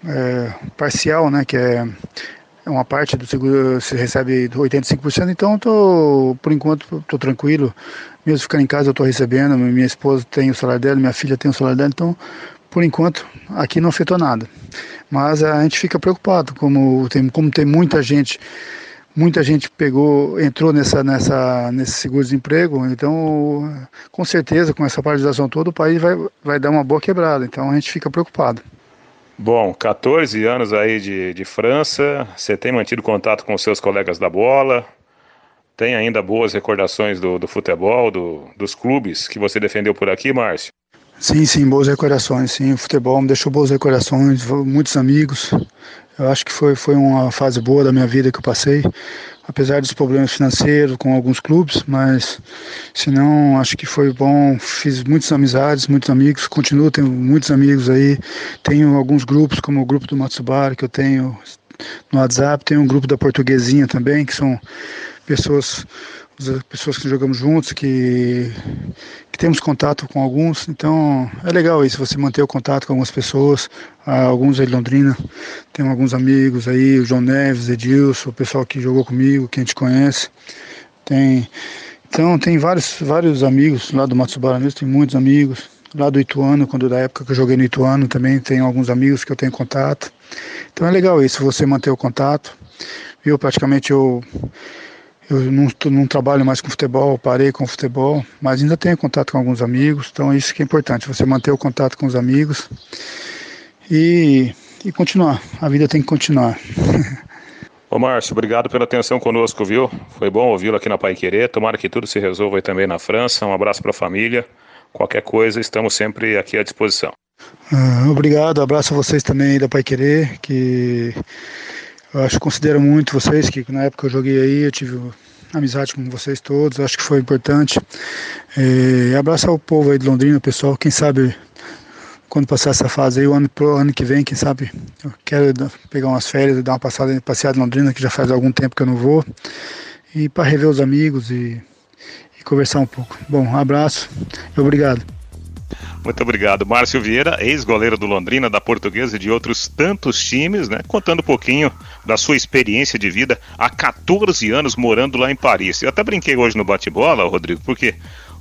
Speaker 7: é, parcial, né, que é, é uma parte do seguro, se recebe 85%, então tô, por enquanto estou tranquilo, mesmo ficando em casa eu estou recebendo, minha esposa tem o salário dela, minha filha tem o salário dela, então por enquanto aqui não afetou nada. Mas a gente fica preocupado, como tem, como tem muita gente muita gente pegou, entrou nessa, nessa, nesse seguro-desemprego, então com certeza com essa paralisação toda o país vai, vai dar uma boa quebrada, então a gente fica preocupado.
Speaker 2: Bom, 14 anos aí de, de França, você tem mantido contato com os seus colegas da bola, tem ainda boas recordações do, do futebol, do, dos clubes que você defendeu por aqui, Márcio?
Speaker 7: Sim, sim, boas recordações, sim, o futebol me deixou boas recordações, muitos amigos, eu acho que foi, foi uma fase boa da minha vida que eu passei, apesar dos problemas financeiros com alguns clubes, mas se não, acho que foi bom. Fiz muitas amizades, muitos amigos, continuo tendo muitos amigos aí. Tenho alguns grupos, como o grupo do Matsubara, que eu tenho no WhatsApp, tem um grupo da Portuguesinha também, que são pessoas pessoas que jogamos juntos, que, que temos contato com alguns. Então é legal isso, você manter o contato com algumas pessoas. Ah, alguns aí de Londrina, tem alguns amigos aí, o João Neves, Edilson, o pessoal que jogou comigo, que a gente conhece. Tem, então tem vários, vários amigos lá do Matsubara mesmo, tem muitos amigos. Lá do Ituano, quando da época que eu joguei no Ituano, também tem alguns amigos que eu tenho contato. Então é legal isso, você manter o contato. Eu praticamente eu eu não, não trabalho mais com futebol, parei com futebol, mas ainda tenho contato com alguns amigos, então isso que é importante, você manter o contato com os amigos e, e continuar. A vida tem que continuar.
Speaker 2: Ô Márcio, obrigado pela atenção conosco, viu? Foi bom ouvi-lo aqui na Pai Querer. Tomara que tudo se resolva aí também na França. Um abraço para a família. Qualquer coisa, estamos sempre aqui à disposição.
Speaker 7: Uh, obrigado, abraço a vocês também da Pai Querer, que eu acho considero muito vocês, que na época eu joguei aí, eu tive amizade com vocês todos, acho que foi importante. E abraço ao povo aí de Londrina, pessoal, quem sabe quando passar essa fase aí, o ano, pro ano que vem, quem sabe, eu quero pegar umas férias e dar uma passada, passeada em Londrina, que já faz algum tempo que eu não vou, e para rever os amigos e, e conversar um pouco. Bom, um abraço e obrigado.
Speaker 2: Muito obrigado. Márcio Vieira, ex-goleiro do Londrina, da Portuguesa e de outros tantos times, né? Contando um pouquinho da sua experiência de vida há 14 anos morando lá em Paris. Eu até brinquei hoje no bate-bola, Rodrigo, porque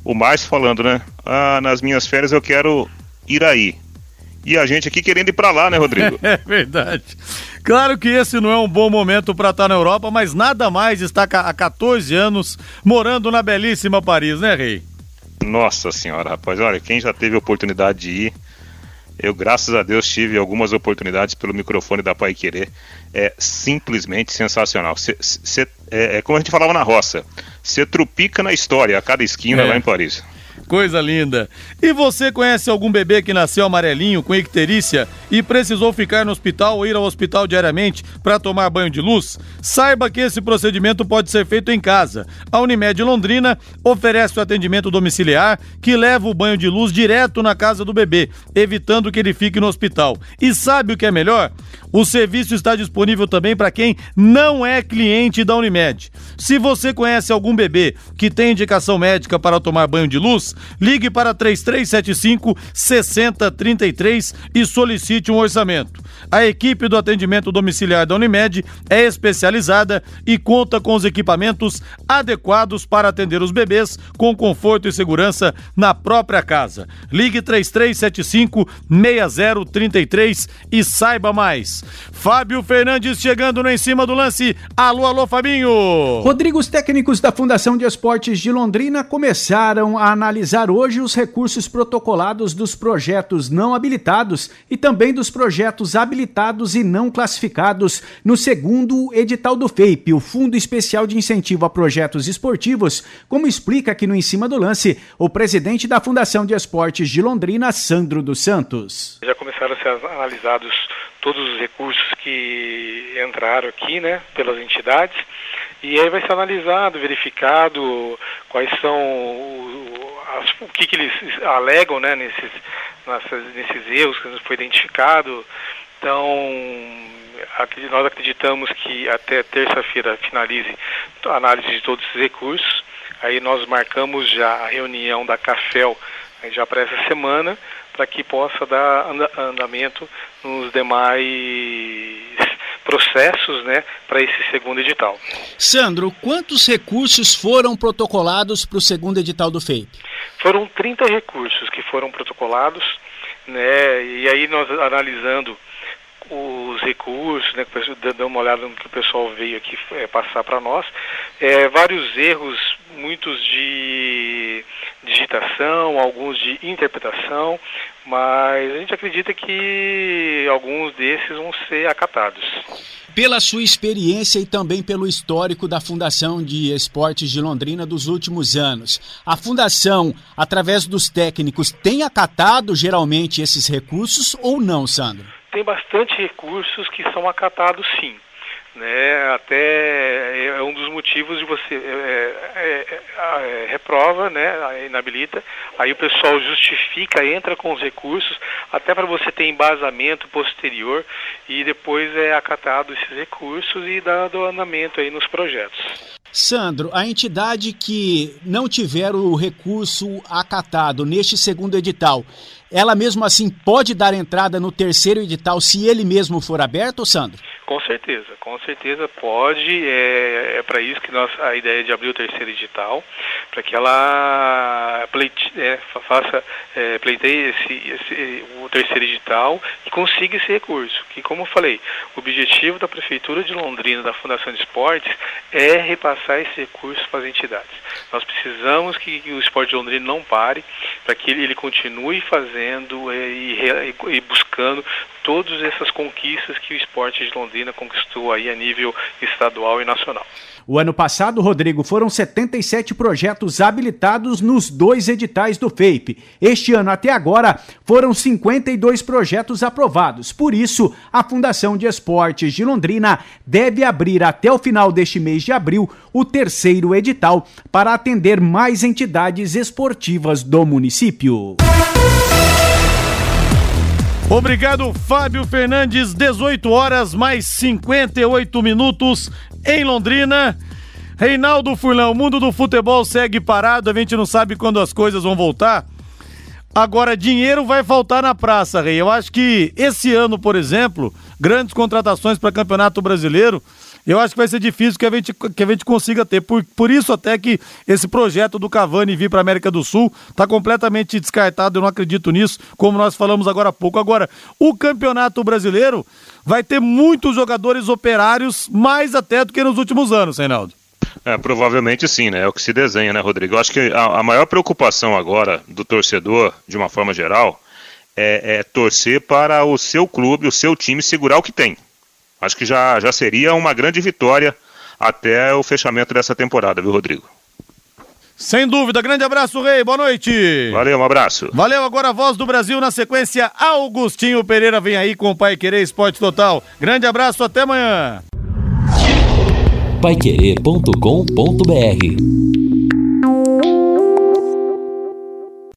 Speaker 2: o Márcio falando, né? Ah, nas minhas férias eu quero Iraí. E a gente aqui querendo ir para lá, né, Rodrigo?
Speaker 1: É verdade. Claro que esse não é um bom momento para estar tá na Europa, mas nada mais está há 14 anos morando na belíssima Paris, né, Rei?
Speaker 2: Nossa senhora, rapaz, olha, quem já teve oportunidade de ir, eu, graças a Deus, tive algumas oportunidades pelo microfone da Pai Querer. É simplesmente sensacional. Cê, cê, é, é, como a gente falava na roça: você trupica na história a cada esquina é. lá em Paris.
Speaker 1: Coisa linda. E você conhece algum bebê que nasceu amarelinho com icterícia e precisou ficar no hospital ou ir ao hospital diariamente para tomar banho de luz? Saiba que esse procedimento pode ser feito em casa. A Unimed Londrina oferece o atendimento domiciliar que leva o banho de luz direto na casa do bebê, evitando que ele fique no hospital. E sabe o que é melhor? O serviço está disponível também para quem não é cliente da Unimed. Se você conhece algum bebê que tem indicação médica para tomar banho de luz, ligue para 3375 6033 e solicite um orçamento. A equipe do atendimento domiciliar da Unimed é especializada e conta com os equipamentos adequados para atender os bebês com conforto e segurança na própria casa. Ligue 3375 6033 e saiba mais. Fábio Fernandes chegando no em cima do lance. Alô, alô, Fabinho.
Speaker 8: Rodrigo, os técnicos da Fundação de Esportes de Londrina começaram a analisar hoje os recursos protocolados dos projetos não habilitados e também dos projetos habilitados e não classificados no segundo edital do FEIP, o Fundo Especial de Incentivo a Projetos Esportivos, como explica aqui no Em Cima do Lance o presidente da Fundação de Esportes de Londrina, Sandro dos Santos.
Speaker 9: Já começaram a ser analisados todos os recursos que entraram aqui, né, pelas entidades, e aí vai ser analisado, verificado quais são o, as, o que, que eles alegam, né, nesses, nessas, nesses erros que foi identificado. Então, nós acreditamos que até terça-feira finalize a análise de todos esses recursos. Aí nós marcamos já a reunião da CAFEL já para essa semana para que possa dar andamento nos demais processos né, para esse segundo edital.
Speaker 8: Sandro, quantos recursos foram protocolados para o segundo edital do FEIP?
Speaker 9: Foram 30 recursos que foram protocolados, né, e aí nós analisando os recursos, né, dando uma olhada no que o pessoal veio aqui é, passar para nós, é, vários erros, muitos de digitação, alguns de interpretação, mas a gente acredita que alguns desses vão ser acatados.
Speaker 8: Pela sua experiência e também pelo histórico da Fundação de Esportes de Londrina dos últimos anos, a Fundação, através dos técnicos, tem acatado geralmente esses recursos ou não, Sandro?
Speaker 9: tem bastante recursos que são acatados sim. Né, até é um dos motivos de você é, é, é, é, reprova, né, inabilita, aí o pessoal justifica, entra com os recursos, até para você ter embasamento posterior e depois é acatado esses recursos e dado andamento aí nos projetos.
Speaker 8: Sandro, a entidade que não tiver o recurso acatado neste segundo edital, ela mesmo assim pode dar entrada no terceiro edital se ele mesmo for aberto, Sandro?
Speaker 9: Com certeza, com certeza pode. É, é para isso que nós, a ideia de abrir o terceiro edital, para que ela pleite, é, faça, é, pleiteie esse, esse, o terceiro edital e consiga esse recurso. Que, como eu falei, o objetivo da Prefeitura de Londrina, da Fundação de Esportes, é repassar esse recurso para as entidades. Nós precisamos que, que o esporte de Londrina não pare, para que ele, ele, continue fazendo é, e, e buscando todas essas conquistas que o esporte de Londrina conquistou aí a nível estadual e nacional.
Speaker 8: O ano passado, Rodrigo, foram 77 projetos habilitados nos dois editais do FAPE. Este ano até agora foram 52 projetos aprovados. Por isso, a Fundação de Esportes de Londrina deve abrir até o final deste mês de abril o terceiro edital para atender mais entidades esportivas do município.
Speaker 1: Obrigado, Fábio Fernandes. 18 horas mais 58 minutos em Londrina. Reinaldo Furlão, o mundo do futebol segue parado, a gente não sabe quando as coisas vão voltar. Agora, dinheiro vai faltar na praça, Rei. Eu acho que esse ano, por exemplo, grandes contratações para Campeonato Brasileiro eu acho que vai ser difícil que a gente, que a gente consiga ter. Por, por isso, até que esse projeto do Cavani vir para América do Sul está completamente descartado. Eu não acredito nisso, como nós falamos agora há pouco. Agora, o Campeonato Brasileiro vai ter muitos jogadores operários, mais até do que nos últimos anos, Reinaldo.
Speaker 2: É, provavelmente sim, né? É o que se desenha, né, Rodrigo? Eu acho que a, a maior preocupação agora do torcedor, de uma forma geral, é, é torcer para o seu clube, o seu time segurar o que tem. Acho que já, já seria uma grande vitória até o fechamento dessa temporada, viu, Rodrigo?
Speaker 1: Sem dúvida. Grande abraço, Rei. Boa noite.
Speaker 2: Valeu, um abraço.
Speaker 1: Valeu. Agora a voz do Brasil na sequência. Augustinho Pereira vem aí com o Pai Querer Esporte Total. Grande abraço. Até amanhã.
Speaker 10: Paiquerê.com.br